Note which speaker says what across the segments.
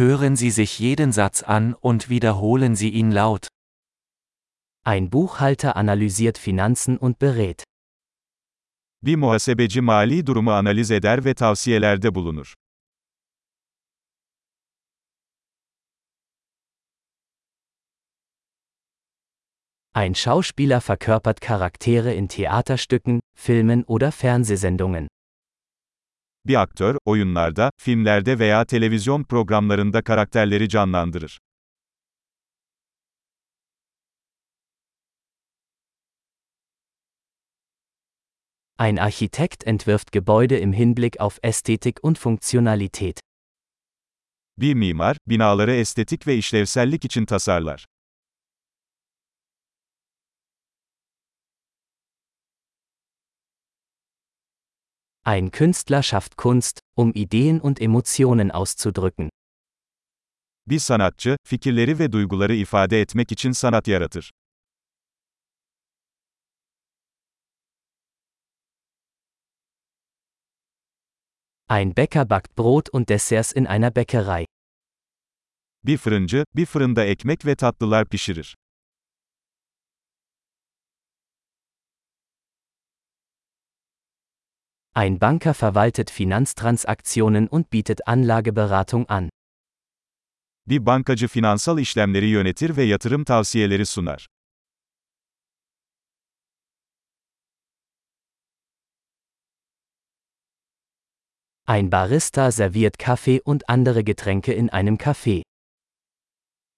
Speaker 1: Hören Sie sich jeden Satz an und wiederholen Sie ihn laut.
Speaker 2: Ein Buchhalter analysiert Finanzen und berät.
Speaker 3: Bir muhasebeci mali durumu analiz eder ve tavsiyelerde bulunur.
Speaker 2: Ein Schauspieler verkörpert Charaktere in Theaterstücken, Filmen oder Fernsehsendungen.
Speaker 3: Bir aktör, oyunlarda, filmlerde veya televizyon programlarında karakterleri canlandırır.
Speaker 2: Ein Architekt entwirft Gebäude im Hinblick auf Ästhetik und Funktionalität.
Speaker 3: Bir mimar, binaları estetik ve işlevsellik için tasarlar.
Speaker 2: Ein Künstler schafft Kunst, um Ideen und Emotionen auszudrücken.
Speaker 3: Bir sanatçı, fikirleri ve duyguları ifade etmek için sanat yaratır.
Speaker 2: Ein Bäcker backt Brot und Desserts in einer Bäckerei.
Speaker 3: Bir fırıncı, bir fırında ekmek ve tatlılar pişirir.
Speaker 2: Ein Banker verwaltet Finanztransaktionen und bietet Anlageberatung an.
Speaker 3: Bir bankacı finansal işlemleri yönetir ve yatırım tavsiyeleri sunar.
Speaker 2: Ein Barista serviert Kaffee und andere Getränke in einem Café.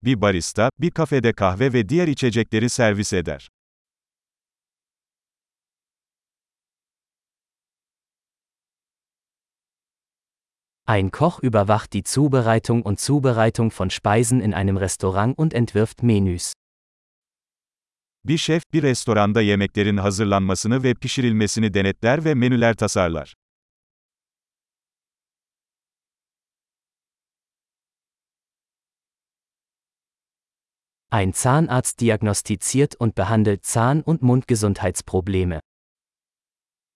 Speaker 3: Bir barista, bir kafede kahve ve diğer içecekleri servis eder.
Speaker 2: Ein Koch überwacht die Zubereitung und Zubereitung von Speisen in einem Restaurant und entwirft Menüs.
Speaker 3: Bir şef, bir restoranda yemeklerin hazırlanmasını ve pişirilmesini denetler ve menüler tasarlar.
Speaker 2: Ein Zahnarzt diagnostiziert und behandelt Zahn- und Mundgesundheitsprobleme.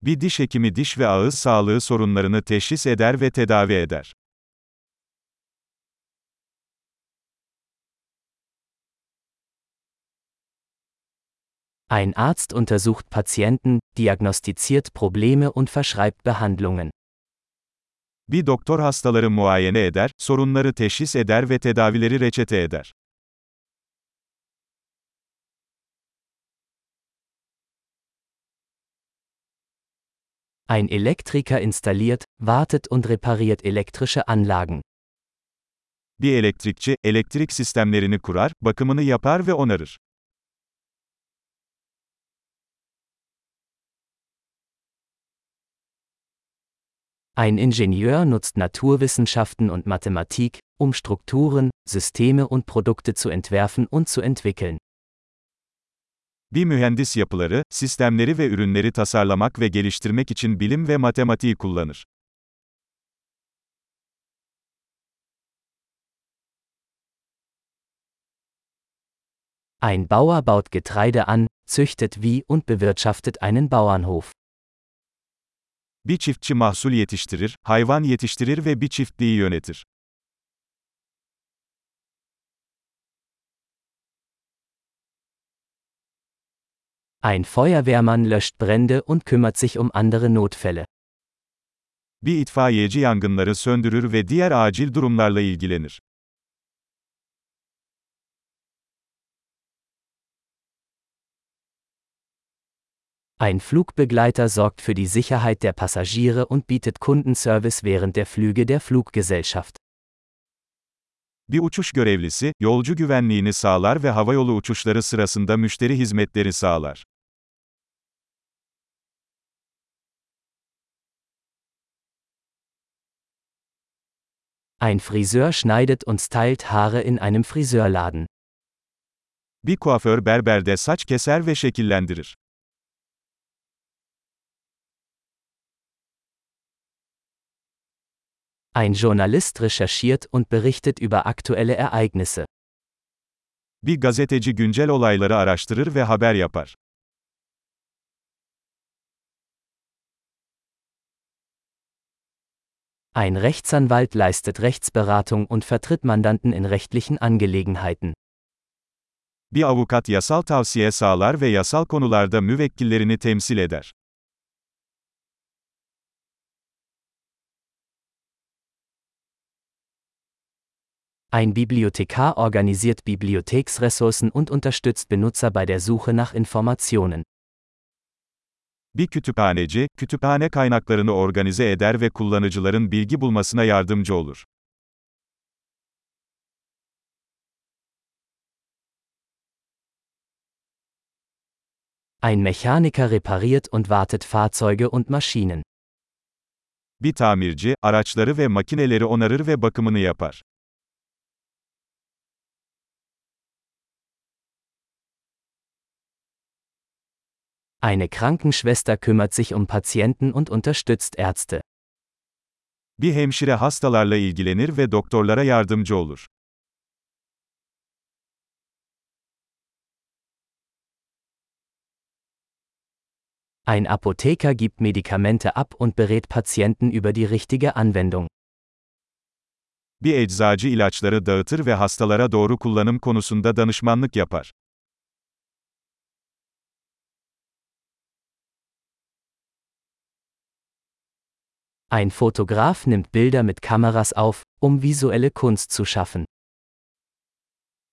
Speaker 3: Bir diş hekimi diş ve ağız sağlığı sorunlarını teşhis eder ve tedavi eder.
Speaker 2: Ein Arzt untersucht Patienten, diagnostiziert Probleme und verschreibt Behandlungen.
Speaker 3: Bir doktor hastaları muayene eder, sorunları teşhis eder ve tedavileri reçete eder.
Speaker 2: Ein Elektriker installiert, wartet und repariert elektrische Anlagen.
Speaker 3: Bir elektrikçi, elektrik sistemlerini kurar, bakımını yapar ve onarır.
Speaker 2: Ein Ingenieur nutzt Naturwissenschaften und Mathematik, um Strukturen, Systeme und Produkte zu entwerfen und zu entwickeln.
Speaker 3: Bir mühendis yapıları, sistemleri ve ürünleri tasarlamak ve geliştirmek için bilim ve matematiği kullanır.
Speaker 2: Ein Bauer baut Getreide an, züchtet Vieh und bewirtschaftet einen Bauernhof.
Speaker 3: Bir çiftçi mahsul yetiştirir, hayvan yetiştirir ve bir çiftliği yönetir.
Speaker 2: Ein Feuerwehrmann löscht Brände und kümmert sich um andere Notfälle.
Speaker 3: Bir itfaiyeci yangınları söndürür ve diğer acil durumlarla ilgilenir.
Speaker 2: Ein Flugbegleiter sorgt für die Sicherheit der Passagiere und bietet Kundenservice während der Flüge der Fluggesellschaft.
Speaker 3: Bir uçuş görevlisi, yolcu güvenliğini sağlar ve havayolu uçuşları sırasında müşteri hizmetleri sağlar.
Speaker 2: Ein Friseur schneidet und stylt Haare in einem Friseurladen.
Speaker 3: Bir kuaför berberde saç keser ve şekillendirir.
Speaker 2: Ein Journalist recherchiert und berichtet über aktuelle Ereignisse.
Speaker 3: Bir gazeteci güncel olayları araştırır ve haber yapar.
Speaker 2: Ein Rechtsanwalt leistet Rechtsberatung und vertritt Mandanten in rechtlichen Angelegenheiten.
Speaker 3: Bir avukat yasal tavsiye sağlar ve yasal konularda müvekkillerini temsil eder.
Speaker 2: Ein Bibliothekar organisiert Bibliotheksressourcen und unterstützt Benutzer bei der Suche nach Informationen.
Speaker 3: Bir kütüphaneci, kütüphane kaynaklarını organize eder ve kullanıcıların bilgi bulmasına yardımcı olur.
Speaker 2: Ein Mechaniker repariert und wartet Fahrzeuge und Maschinen.
Speaker 3: Bir tamirci, araçları ve makineleri onarır ve bakımını yapar.
Speaker 2: Eine Krankenschwester kümmert sich um Patienten und unterstützt Ärzte.
Speaker 3: Bir hemşire hastalarla ilgilenir ve doktorlara yardımcı olur.
Speaker 2: Ein Apotheker gibt Medikamente ab und berät Patienten über die richtige Anwendung.
Speaker 3: Bir eczacı ilaçları dağıtır ve hastalara doğru kullanım konusunda danışmanlık yapar.
Speaker 2: Ein Fotograf nimmt Bilder mit Kameras auf, um visuelle Kunst zu schaffen.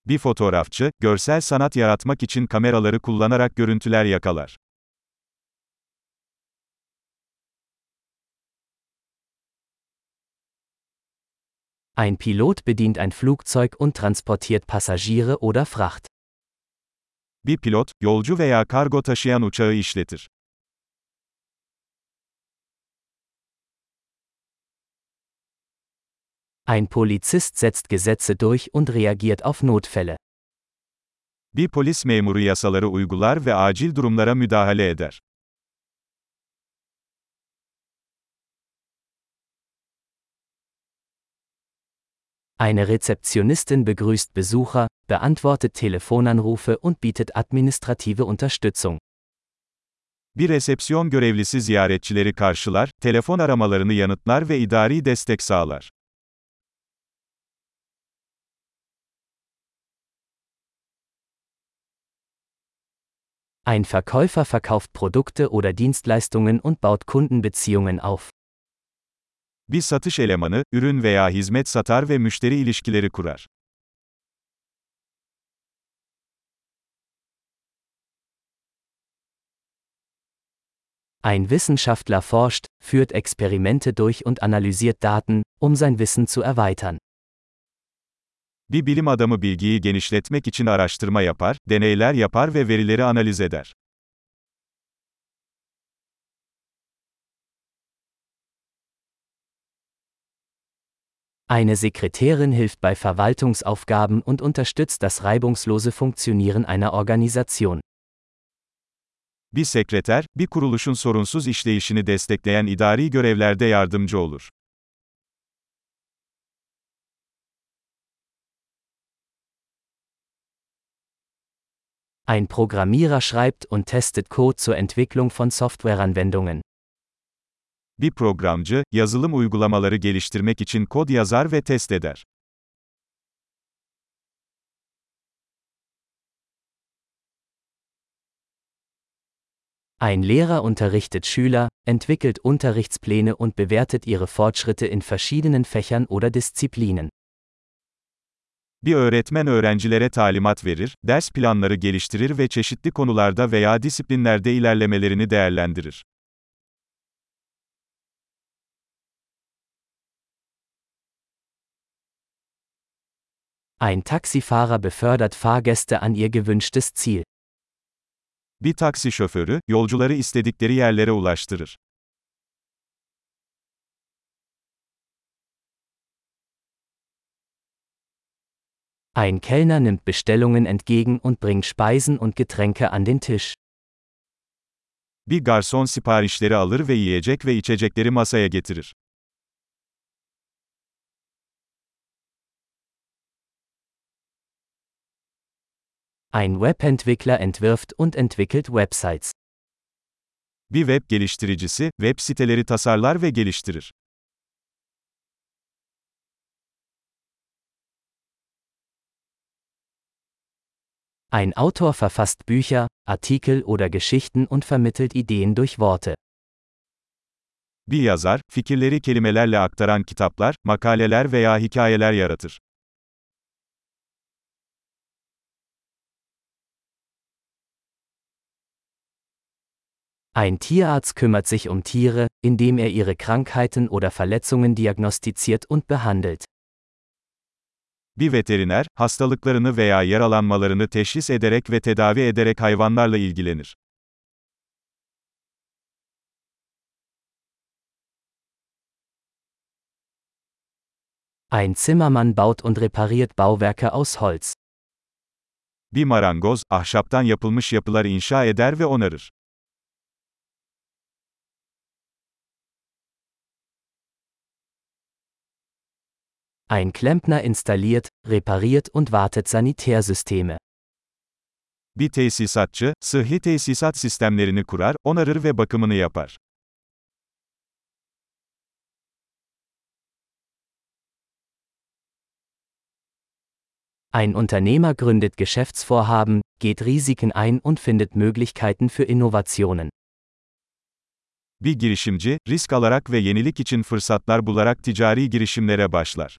Speaker 3: Bir fotoğrafçı, görsel sanat yaratmak için kameraları kullanarak görüntüler yakalar.
Speaker 2: Ein Pilot bedient ein Flugzeug und transportiert Passagiere oder Fracht.
Speaker 3: Bir pilot, yolcu veya kargo taşıyan uçağı işletir.
Speaker 2: Ein Polizist setzt Gesetze durch und reagiert auf Notfälle.
Speaker 3: Bir polis memuru yasaları uygular ve acil durumlara müdahale eder.
Speaker 2: Eine Rezeptionistin begrüßt Besucher, beantwortet Telefonanrufe und bietet administrative Unterstützung.
Speaker 3: Bir resepsiyon görevlisi ziyaretçileri karşılar, telefon aramalarını yanıtlar ve idari destek sağlar.
Speaker 2: Ein Verkäufer verkauft Produkte oder Dienstleistungen und baut Kundenbeziehungen auf.
Speaker 3: Bir satış elemanı, ürün veya hizmet satar ve müşteri ilişkileri kurar.
Speaker 2: Ein Wissenschaftler forscht, führt Experimente durch und analysiert Daten, um sein Wissen zu erweitern.
Speaker 3: Bir bilim adamı bilgiyi genişletmek için araştırma yapar, deneyler yapar ve verileri analiz eder.
Speaker 2: Eine Sekretärin hilft bei Verwaltungsaufgaben und unterstützt das reibungslose Funktionieren einer Organisation.
Speaker 3: Bir sekreter, bir kuruluşun sorunsuz işleyişini destekleyen idari görevlerde yardımcı olur.
Speaker 2: Ein Programmierer schreibt und testet Code zur Entwicklung von Softwareanwendungen.
Speaker 3: Bir programcı, yazılım uygulamaları geliştirmek için kod yazar ve test eder.
Speaker 2: Ein Lehrer unterrichtet Schüler, entwickelt Unterrichtspläne und bewertet ihre Fortschritte in verschiedenen Fächern oder Disziplinen.
Speaker 3: Bir öğretmen öğrencilere talimat verir, ders planları geliştirir ve çeşitli konularda veya disiplinlerde ilerlemelerini değerlendirir.
Speaker 2: Ein Taxifahrer befördert Fahrgäste an ihr gewünschtes Ziel.
Speaker 3: Bir taksi şoförü, yolcuları istedikleri yerlere ulaştırır.
Speaker 2: Ein Kellner nimmt Bestellungen entgegen und bringt Speisen und Getränke an den Tisch.
Speaker 3: Bir garson siparişleri alır ve yiyecek ve içecekleri masaya getirir.
Speaker 2: Ein Webentwickler entwirft und entwickelt Websites.
Speaker 3: Bir web geliştiricisi, web siteleri tasarlar ve geliştirir.
Speaker 2: Ein Autor verfasst Bücher, Artikel oder Geschichten und vermittelt Ideen durch Worte.
Speaker 3: Bir yazar, fikirleri kelimelerle aktaran kitaplar, makaleler veya hikayeler yaratır.
Speaker 2: Ein Tierarzt kümmert sich um Tiere, indem er ihre Krankheiten oder Verletzungen diagnostiziert und behandelt.
Speaker 3: Bir veteriner, hastalıklarını veya yaralanmalarını teşhis ederek ve tedavi ederek hayvanlarla ilgilenir.
Speaker 2: Ein Zimmermann baut und repariert Bauwerke aus Holz.
Speaker 3: Bir marangoz, ahşaptan yapılmış yapılar inşa eder ve onarır.
Speaker 2: Ein Klempner installiert, repariert und wartet Sanitärsysteme.
Speaker 3: Bir tesisatçı, sıhhi tesisat sistemlerini kurar, onarır ve bakımını yapar.
Speaker 2: Ein Unternehmer gründet Geschäftsvorhaben, geht Risiken ein und findet Möglichkeiten für Innovationen.
Speaker 3: Bir girişimci, risk alarak ve yenilik için fırsatlar bularak ticari girişimlere başlar.